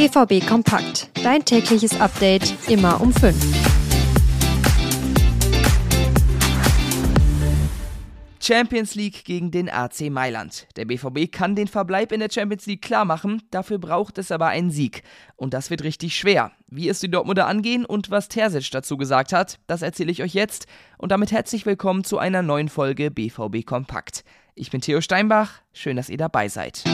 BVB Kompakt. Dein tägliches Update immer um 5. Champions League gegen den AC Mailand. Der BVB kann den Verbleib in der Champions League klar machen, dafür braucht es aber einen Sieg. Und das wird richtig schwer. Wie es die Dortmunder angehen und was Terzic dazu gesagt hat, das erzähle ich euch jetzt. Und damit herzlich willkommen zu einer neuen Folge BVB Kompakt. Ich bin Theo Steinbach, schön, dass ihr dabei seid.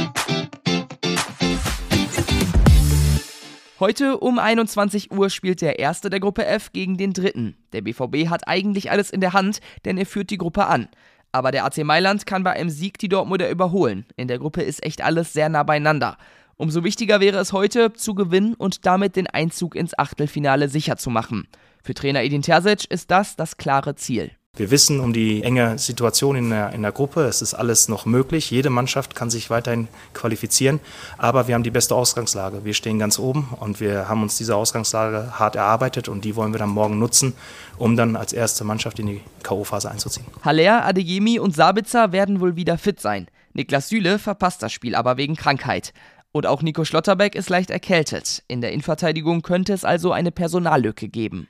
Heute um 21 Uhr spielt der erste der Gruppe F gegen den dritten. Der BVB hat eigentlich alles in der Hand, denn er führt die Gruppe an. Aber der AC Mailand kann bei einem Sieg die Dortmunder überholen. In der Gruppe ist echt alles sehr nah beieinander. Umso wichtiger wäre es heute, zu gewinnen und damit den Einzug ins Achtelfinale sicher zu machen. Für Trainer Edin Terzic ist das das klare Ziel. Wir wissen um die enge Situation in der, in der Gruppe. Es ist alles noch möglich. Jede Mannschaft kann sich weiterhin qualifizieren. Aber wir haben die beste Ausgangslage. Wir stehen ganz oben und wir haben uns diese Ausgangslage hart erarbeitet und die wollen wir dann morgen nutzen, um dann als erste Mannschaft in die K.O.-Phase einzuziehen. Haller, Adeyemi und Sabitzer werden wohl wieder fit sein. Niklas Süle verpasst das Spiel aber wegen Krankheit. Und auch Nico Schlotterbeck ist leicht erkältet. In der Innenverteidigung könnte es also eine Personallücke geben.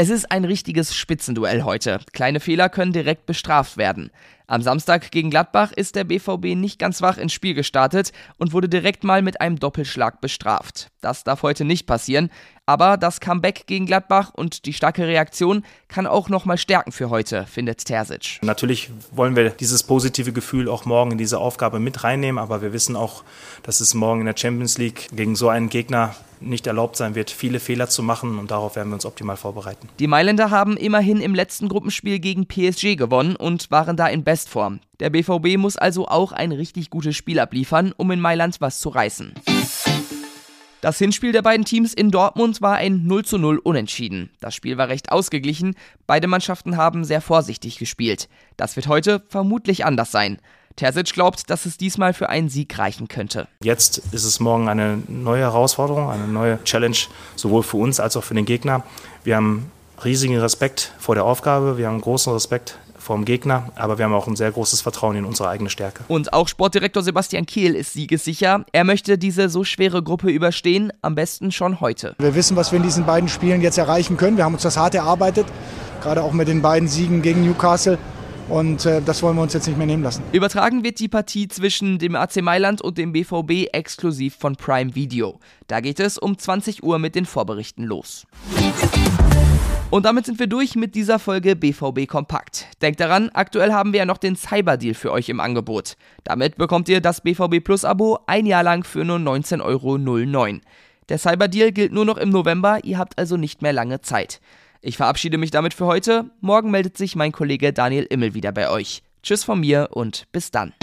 Es ist ein richtiges Spitzenduell heute. Kleine Fehler können direkt bestraft werden. Am Samstag gegen Gladbach ist der BVB nicht ganz wach ins Spiel gestartet und wurde direkt mal mit einem Doppelschlag bestraft. Das darf heute nicht passieren, aber das Comeback gegen Gladbach und die starke Reaktion kann auch nochmal stärken für heute, findet Terzic. Natürlich wollen wir dieses positive Gefühl auch morgen in diese Aufgabe mit reinnehmen, aber wir wissen auch, dass es morgen in der Champions League gegen so einen Gegner nicht erlaubt sein wird, viele Fehler zu machen und darauf werden wir uns optimal vorbereiten. Die Mailänder haben immerhin im letzten Gruppenspiel gegen PSG gewonnen und waren da in Bestform. Der BVB muss also auch ein richtig gutes Spiel abliefern, um in Mailand was zu reißen. Das Hinspiel der beiden Teams in Dortmund war ein 0 zu 0 Unentschieden. Das Spiel war recht ausgeglichen, beide Mannschaften haben sehr vorsichtig gespielt. Das wird heute vermutlich anders sein. Terzic glaubt, dass es diesmal für einen Sieg reichen könnte. Jetzt ist es morgen eine neue Herausforderung, eine neue Challenge, sowohl für uns als auch für den Gegner. Wir haben riesigen Respekt vor der Aufgabe, wir haben großen Respekt vor dem Gegner, aber wir haben auch ein sehr großes Vertrauen in unsere eigene Stärke. Und auch Sportdirektor Sebastian Kehl ist siegessicher. Er möchte diese so schwere Gruppe überstehen, am besten schon heute. Wir wissen, was wir in diesen beiden Spielen jetzt erreichen können. Wir haben uns das hart erarbeitet, gerade auch mit den beiden Siegen gegen Newcastle. Und äh, das wollen wir uns jetzt nicht mehr nehmen lassen. Übertragen wird die Partie zwischen dem AC Mailand und dem BVB exklusiv von Prime Video. Da geht es um 20 Uhr mit den Vorberichten los. Und damit sind wir durch mit dieser Folge BVB Kompakt. Denkt daran, aktuell haben wir ja noch den Cyber-Deal für euch im Angebot. Damit bekommt ihr das BVB Plus Abo ein Jahr lang für nur 19,09 Euro. Der Cyber-Deal gilt nur noch im November, ihr habt also nicht mehr lange Zeit. Ich verabschiede mich damit für heute. Morgen meldet sich mein Kollege Daniel Immel wieder bei euch. Tschüss von mir und bis dann.